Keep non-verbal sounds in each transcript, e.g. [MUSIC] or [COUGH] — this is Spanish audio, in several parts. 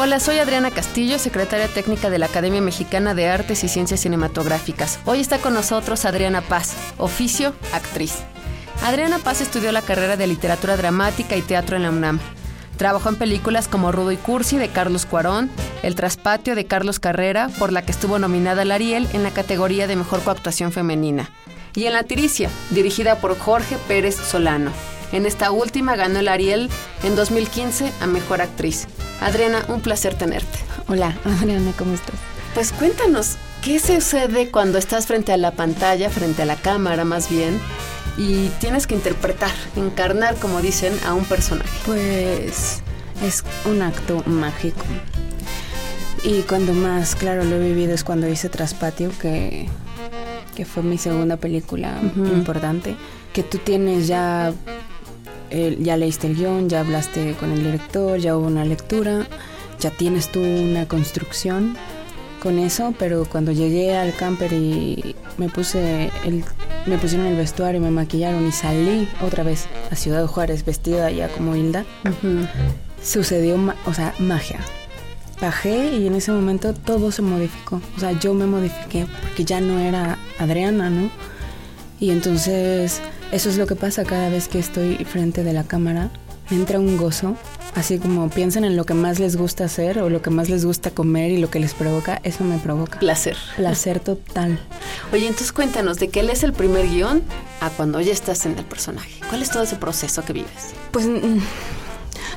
Hola, soy Adriana Castillo, secretaria técnica de la Academia Mexicana de Artes y Ciencias Cinematográficas. Hoy está con nosotros Adriana Paz, oficio actriz. Adriana Paz estudió la carrera de literatura dramática y teatro en la UNAM. Trabajó en películas como Rudo y Cursi de Carlos Cuarón, El Traspatio de Carlos Carrera, por la que estuvo nominada al Ariel en la categoría de Mejor Coactuación Femenina, y en La Tiricia, dirigida por Jorge Pérez Solano. En esta última ganó el Ariel en 2015 a Mejor Actriz. Adriana, un placer tenerte. Hola, Adriana, ¿cómo estás? Pues cuéntanos, ¿qué sucede cuando estás frente a la pantalla, frente a la cámara más bien, y tienes que interpretar, encarnar, como dicen, a un personaje? Pues es un acto mágico. Y cuando más claro lo he vivido es cuando hice Traspatio, que, que fue mi segunda película importante, que tú tienes ya ya leíste el guion, ya hablaste con el director, ya hubo una lectura, ya tienes tú una construcción con eso, pero cuando llegué al camper y me puse el, me pusieron el vestuario, me maquillaron y salí otra vez a Ciudad Juárez vestida ya como Hilda, sucedió, o sea, magia. Bajé y en ese momento todo se modificó. O sea, yo me modifiqué porque ya no era Adriana, ¿no? Y entonces eso es lo que pasa cada vez que estoy frente de la cámara. Me entra un gozo, así como piensan en lo que más les gusta hacer o lo que más les gusta comer y lo que les provoca, eso me provoca. Placer. Placer total. Oye, entonces cuéntanos, ¿de qué lees el primer guion a cuando ya estás en el personaje? ¿Cuál es todo ese proceso que vives? Pues mm,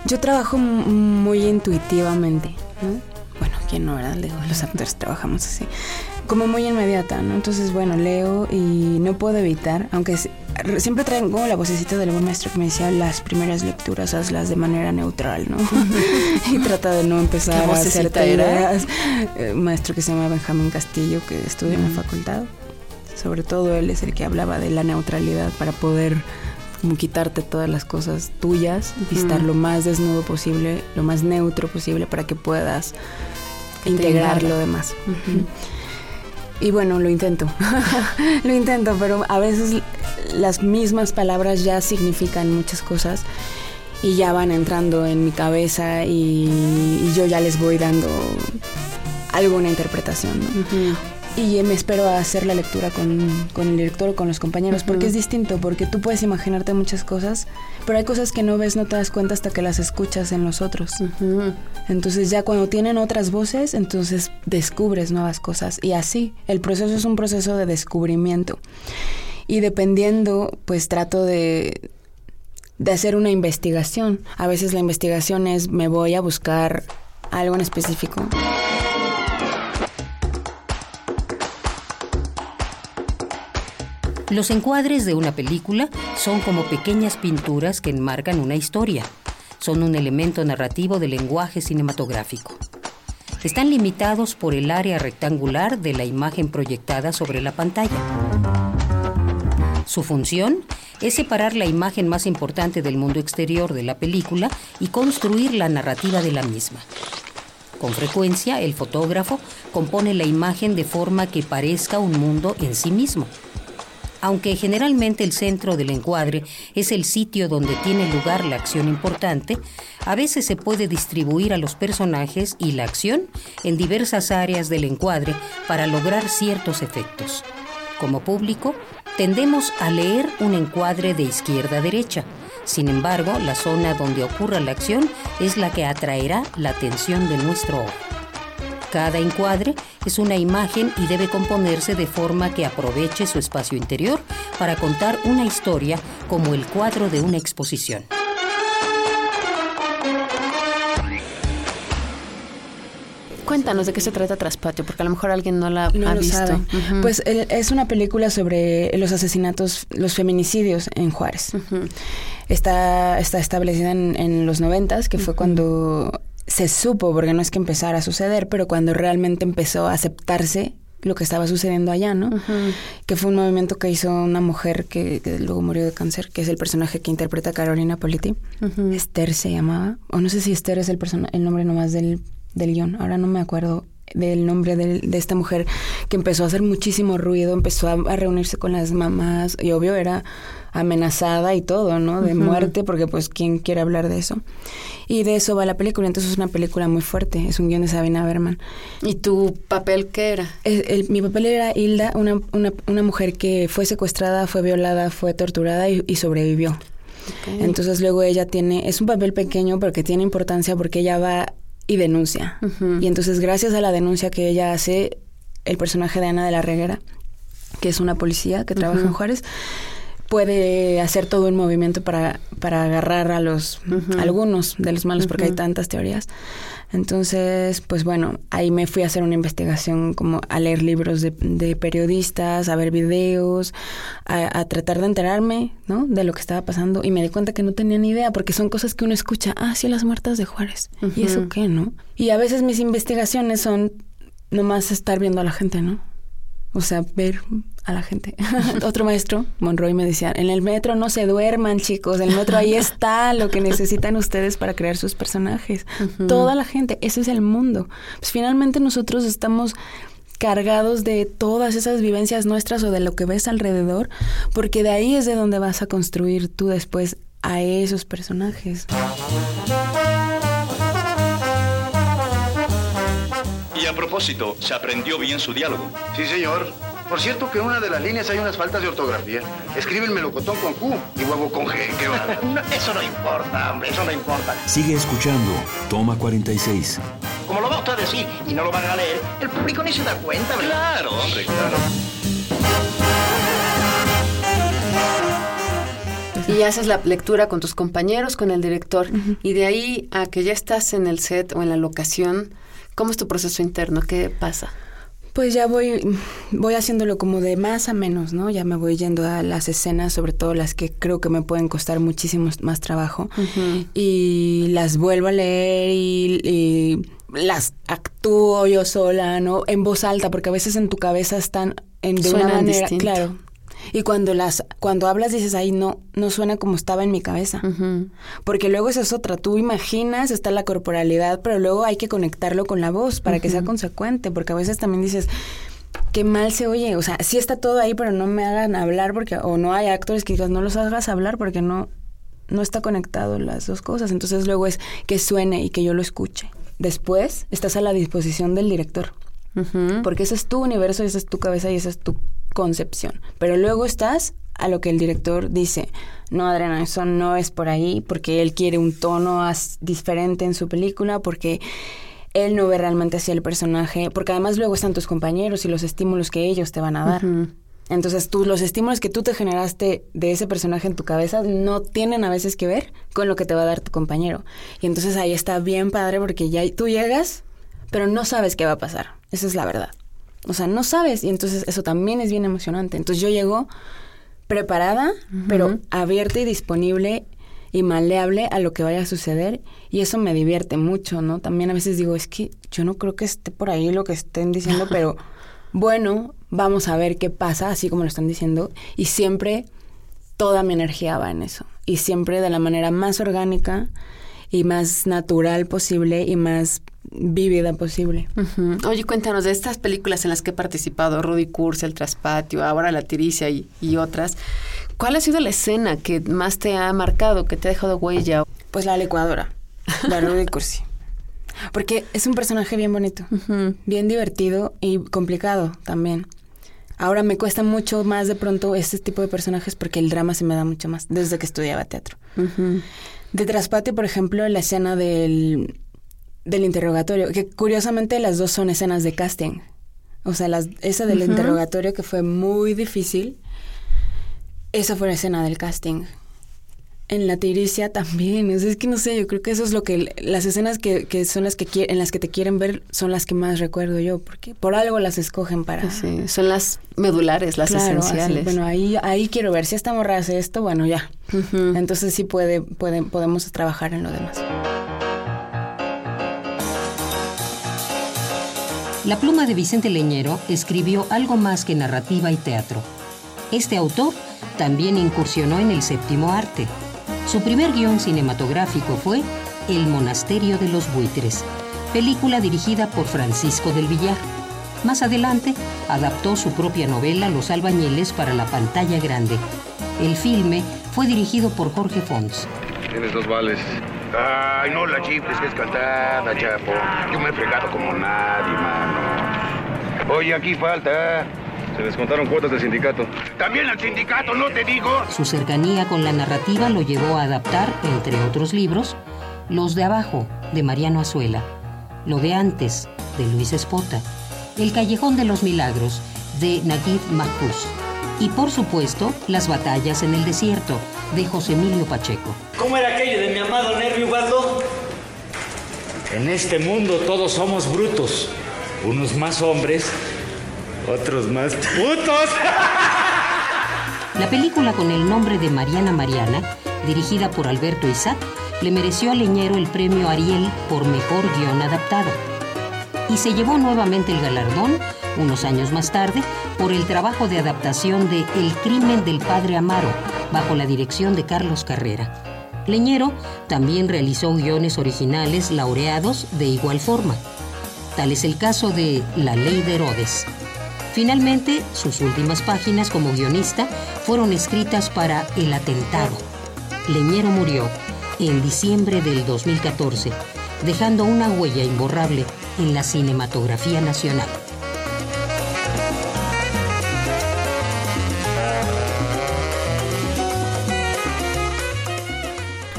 yo trabajo muy intuitivamente, ¿no? Bueno, ¿quién no, verdad? Los actores trabajamos así como muy inmediata, ¿no? Entonces, bueno, leo y no puedo evitar, aunque siempre traigo la vocecita del buen maestro que me decía las primeras lecturas hazlas de manera neutral, ¿no? [LAUGHS] [LAUGHS] y trata de no empezar a hacer ideas. Eh, maestro que se llama Benjamín Castillo, que estudia en la facultad. Sobre todo él es el que hablaba de la neutralidad para poder como quitarte todas las cosas tuyas y estar lo más desnudo posible, lo más neutro posible para que puedas integrar lo demás. Y bueno, lo intento. [LAUGHS] lo intento, pero a veces las mismas palabras ya significan muchas cosas y ya van entrando en mi cabeza y, yo ya les voy dando alguna interpretación. ¿no? Y me espero a hacer la lectura con, el director o con los compañeros, porque es distinto, porque tú puedes imaginarte muchas cosas, pero hay cosas que no ves, no te das cuenta hasta que las escuchas en los otros. Entonces ya cuando tienen otras voces, entonces descubres nuevas cosas. Y así, el proceso es un proceso de descubrimiento. Y dependiendo, pues trato de, de hacer una investigación. A veces la investigación es me voy a buscar algo en específico. Los encuadres de una película son como pequeñas pinturas que enmarcan una historia. Son un elemento narrativo del lenguaje cinematográfico. Están limitados por el área rectangular de la imagen proyectada sobre la pantalla. Su función es separar la imagen más importante del mundo exterior de la película y construir la narrativa de la misma. Con frecuencia, el fotógrafo compone la imagen de forma que parezca un mundo en sí mismo. Aunque generalmente el centro del encuadre es el sitio donde tiene lugar la acción importante, a veces se puede distribuir a los personajes y la acción en diversas áreas del encuadre para lograr ciertos efectos. Como público, tendemos a leer un encuadre de izquierda a derecha. Sin embargo, la zona donde ocurra la acción es la que atraerá la atención de nuestro ojo. Cada encuadre es una imagen y debe componerse de forma que aproveche su espacio interior para contar una historia como el cuadro de una exposición. Cuéntanos de qué se trata Traspatio, porque a lo mejor alguien no la No ha lo visto. sabe. Pues el- es una película sobre los asesinatos, los feminicidios en Juárez. Está, está establecida en, en los noventas, que fue cuando se supo, porque no es que empezara a suceder, pero cuando realmente empezó a aceptarse lo que estaba sucediendo allá, ¿no? Que fue un movimiento que hizo una mujer que, que luego murió de cáncer, que es el personaje que interpreta Carolina Politi. Esther se llamaba, o no sé si Esther es el, persona, el nombre nomás del, del guion, ahora no me acuerdo del nombre de esta mujer que empezó a hacer muchísimo ruido, empezó a, a reunirse con las mamás y obvio era amenazada y todo, ¿no? De muerte, porque pues quién quiere hablar de eso. Y de eso va la película, entonces es una película muy fuerte, es un guion de Sabina Berman. ¿Y tu papel qué era? El- mi papel era Hilda, una, una, una mujer que fue secuestrada, fue violada, fue torturada y, y sobrevivió. Entonces luego ella tiene, es un papel pequeño pero que tiene importancia porque ella va y denuncia. Y entonces gracias a la denuncia que ella hace, el personaje de Ana de la Reguera, que es una policía que trabaja en Juárez, puede hacer todo un movimiento para, para agarrar a los algunos de los malos, porque hay tantas teorías. Entonces, pues bueno, ahí me fui a hacer una investigación, como a leer libros de, de periodistas, a ver videos, a, a tratar de enterarme, ¿no? De lo que estaba pasando. Y me di cuenta que no tenía ni idea, porque son cosas que uno escucha, ah, sí, las muertas de Juárez. ¿Y eso qué, no? Y a veces mis investigaciones son nomás estar viendo a la gente, ¿no? O sea, ver a la gente. [LAUGHS] Otro maestro, Monroy, me decía, en el metro no se duerman, chicos, el metro ahí está lo que necesitan ustedes para crear sus personajes. Toda la gente, ese es el mundo. Pues finalmente nosotros estamos cargados de todas esas vivencias nuestras o de lo que ves alrededor, porque de ahí es de donde vas a construir tú después a esos personajes. A propósito, ¿se aprendió bien su diálogo? Sí, señor. Por cierto que en una de las líneas hay unas faltas de ortografía. Escribe el melocotón con Q y huevo con G. Qué bárbaro. [LAUGHS] No, eso no importa, hombre, eso no importa. Sigue escuchando. Toma 46. Como lo va usted a decir y no lo van a leer, el público ni se da cuenta, ¿verdad? Claro, hombre, claro. Y haces la lectura con tus compañeros, con el director. Y de ahí a que ya estás en el set o en la locación, ¿cómo es tu proceso interno? ¿Qué pasa? Pues ya voy, voy haciéndolo como de más a menos, ¿no? Ya me voy yendo a las escenas, sobre todo las que creo que me pueden costar muchísimo más trabajo. Y las vuelvo a leer y, y las actúo yo sola, ¿no? En voz alta, porque a veces en tu cabeza están en, de Suenan una manera, distinto. claro. Y cuando las, cuando hablas dices, ay, no, no suena como estaba en mi cabeza. Porque luego esa es otra. Tú imaginas, está la corporalidad, pero luego hay que conectarlo con la voz para que sea consecuente. Porque a veces también dices, qué mal se oye. O sea, sí está todo ahí, pero no me hagan hablar porque, o no hay actores que digas, no los hagas hablar porque no, no está conectado las dos cosas. Entonces luego es que suene y que yo lo escuche. Después estás a la disposición del director. Porque ese es tu universo, y esa es tu cabeza y esa es tu concepción. Pero luego estás a lo que el director dice, no, Adriana, eso no es por ahí, porque él quiere un tono diferente en su película, porque él no ve realmente así el personaje, porque además luego están tus compañeros y los estímulos que ellos te van a dar. Entonces, tú, los estímulos que tú te generaste de ese personaje en tu cabeza no tienen a veces que ver con lo que te va a dar tu compañero. Y entonces ahí está bien padre porque ya tú llegas, pero no sabes qué va a pasar. Esa es la verdad. O sea, no sabes y entonces eso también es bien emocionante. Entonces yo llego preparada, pero abierta y disponible y maleable a lo que vaya a suceder y eso me divierte mucho, ¿no? También a veces digo, es que yo no creo que esté por ahí lo que estén diciendo, [LAUGHS] pero bueno, vamos a ver qué pasa, así como lo están diciendo, y siempre toda mi energía va en eso, y siempre de la manera más orgánica y más natural posible y más vívida posible. Oye, cuéntanos de estas películas en las que he participado, Rudy Kurz, El Traspatio, ahora La Tiricia y, y otras. ¿Cuál ha sido la escena que más te ha marcado, que te ha dejado huella? Pues la licuadora, de Rudy Cursi. Porque es un personaje bien bonito, bien divertido y complicado también. Ahora me cuesta mucho más de pronto este tipo de personajes porque el drama se me da mucho más desde que estudiaba teatro. De Traspatio, por ejemplo, la escena del del interrogatorio, que curiosamente las dos son escenas de casting. O sea, las, esa del interrogatorio que fue muy difícil, esa fue la escena del casting. En la tiricia también, o sea, es que no sé, yo creo que eso es lo que, las escenas que, que son las que en las que te quieren ver son las que más recuerdo yo, porque por algo las escogen para... Sí, son las medulares, las Claro, así, esenciales. bueno, ahí, ahí quiero ver si esta morra hace esto, bueno, ya. Entonces sí puede, puede, podemos trabajar en lo demás. La pluma de Vicente Leñero escribió algo más que narrativa y teatro. Este autor también incursionó en el séptimo arte. Su primer guion cinematográfico fue El Monasterio de los Buitres, película dirigida por Francisco del Villar. Más adelante, adaptó su propia novela Los albañiles para la pantalla grande. El filme fue dirigido por Jorge Fons. Tienes dos vales. Ay, no la chifles, que es cantada, chapo. Yo me he fregado como nadie, mano. Oye, aquí falta. Se descontaron cuotas del sindicato. También al sindicato, no te digo. Su cercanía con la narrativa lo llevó a adaptar, entre otros libros, Los de Abajo, de Mariano Azuela, Lo de Antes, de Luis Espota, El Callejón de los Milagros, de Naguib Mahfouz, y por supuesto, Las Batallas en el Desierto, de José Emilio Pacheco. ¿Cómo era aquello de mi amado Nervio Ubaldo? En este mundo todos somos brutos. Unos más hombres, otros más putos. La película con el nombre de Mariana Mariana, dirigida por Alberto Isaac, le mereció a Leñero el premio Ariel por mejor guion adaptado. Y se llevó nuevamente el galardón, unos años más tarde, por el trabajo de adaptación de El crimen del padre Amaro, bajo la dirección de Carlos Carrera. Leñero también realizó guiones originales laureados de igual forma. Tal es el caso de La ley de Herodes. Finalmente, sus últimas páginas como guionista fueron escritas para El atentado. Leñero murió en diciembre del 2014, dejando una huella imborrable en la cinematografía nacional.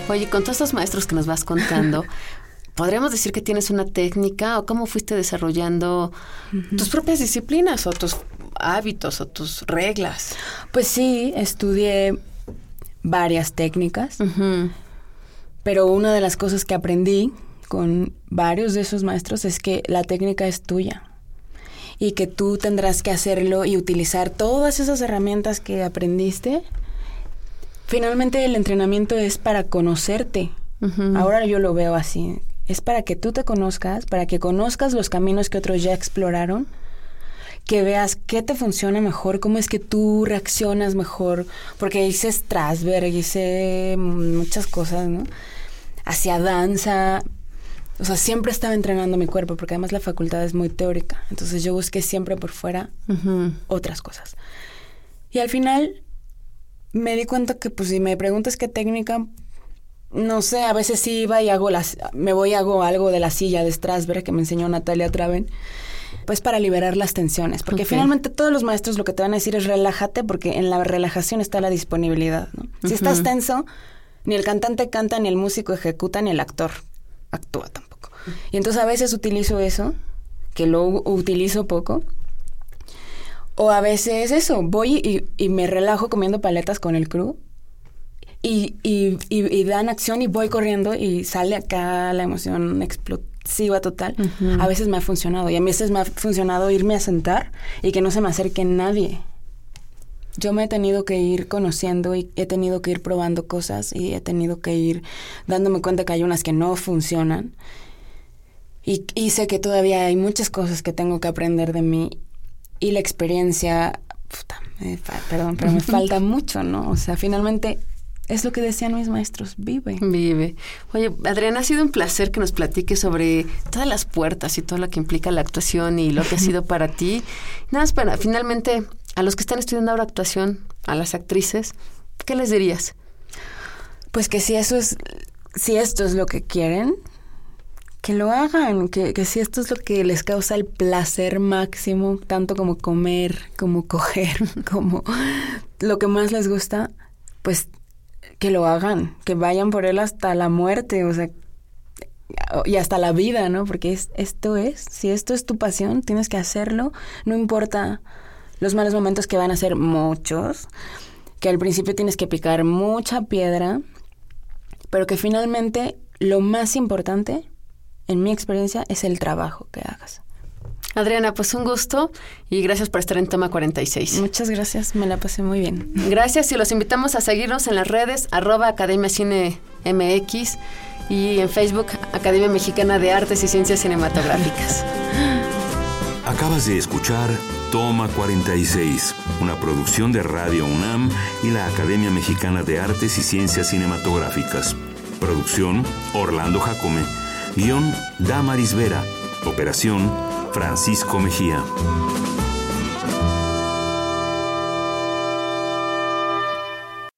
Oye, con todos estos maestros que nos vas contando, [LAUGHS] ¿podríamos decir que tienes una técnica o cómo fuiste desarrollando tus propias disciplinas o tus hábitos o tus reglas? Pues sí, estudié varias técnicas, pero una de las cosas que aprendí con varios de esos maestros es que la técnica es tuya y que tú tendrás que hacerlo y utilizar todas esas herramientas que aprendiste. Finalmente el entrenamiento es para conocerte. Ahora yo lo veo así. Es para que tú te conozcas, para que conozcas los caminos que otros ya exploraron, que veas qué te funciona mejor, cómo es que tú reaccionas mejor, porque hice Strasberg, hice muchas cosas, ¿no? Hacia danza, o sea, siempre estaba entrenando mi cuerpo, porque además la facultad es muy teórica, entonces yo busqué siempre por fuera otras cosas. Y al final me di cuenta que, pues, si me preguntas qué técnica, no sé, a veces sí iba y hago las, me voy y hago algo de la silla de Strasberg que me enseñó Natalia Traven, pues para liberar las tensiones, porque finalmente todos los maestros lo que te van a decir es relájate, porque en la relajación está la disponibilidad, ¿no? Si estás tenso, ni el cantante canta, ni el músico ejecuta, ni el actor actúa tampoco. Y entonces a veces utilizo eso, que lo utilizo poco, o a veces eso, voy y, y me relajo comiendo paletas con el crew y, y, y- y dan acción y voy corriendo y sale acá la emoción explosiva total. A veces me ha funcionado y a veces me ha funcionado irme a sentar y que no se me acerque nadie. Yo me he tenido que ir conociendo y he tenido que ir probando cosas y he tenido que ir dándome cuenta que hay unas que no funcionan. Y, y sé que todavía hay muchas cosas que tengo que aprender de mí y la experiencia, puta, me perdón, pero me [LAUGHS] falta mucho, ¿no? O sea, finalmente es lo que decían mis maestros, vive. Vive. Oye, Adriana, ha sido un placer que nos platiques sobre todas las puertas y todo lo que implica la actuación y lo que ha [LAUGHS] sido para ti. Nada más para, finalmente, a los que están estudiando ahora actuación, a las actrices, ¿qué les dirías? Pues que si eso es, si esto es lo que quieren, que lo hagan, que, que si esto es lo que les causa el placer máximo, tanto como comer, como coger, [LAUGHS] como lo que más les gusta, pues que lo hagan, que vayan por él hasta la muerte, o sea, y hasta la vida, ¿no? Porque es, esto es, si esto es tu pasión, tienes que hacerlo, no importa los malos momentos que van a ser muchos, que al principio tienes que picar mucha piedra, pero que finalmente lo más importante, en mi experiencia, es el trabajo que hagas. Adriana, pues un gusto y gracias por estar en Toma 46. Muchas gracias, me la pasé muy bien. Gracias y los invitamos a seguirnos en las redes arroba Academia Cine MX y en Facebook Academia Mexicana de Artes y Ciencias Cinematográficas. [GASPS] Acabas de escuchar Toma 46, una producción de Radio UNAM y la Academia Mexicana de Artes y Ciencias Cinematográficas. Producción Orlando Jacome. Guión Damaris Vera. Operación Francisco Mejía.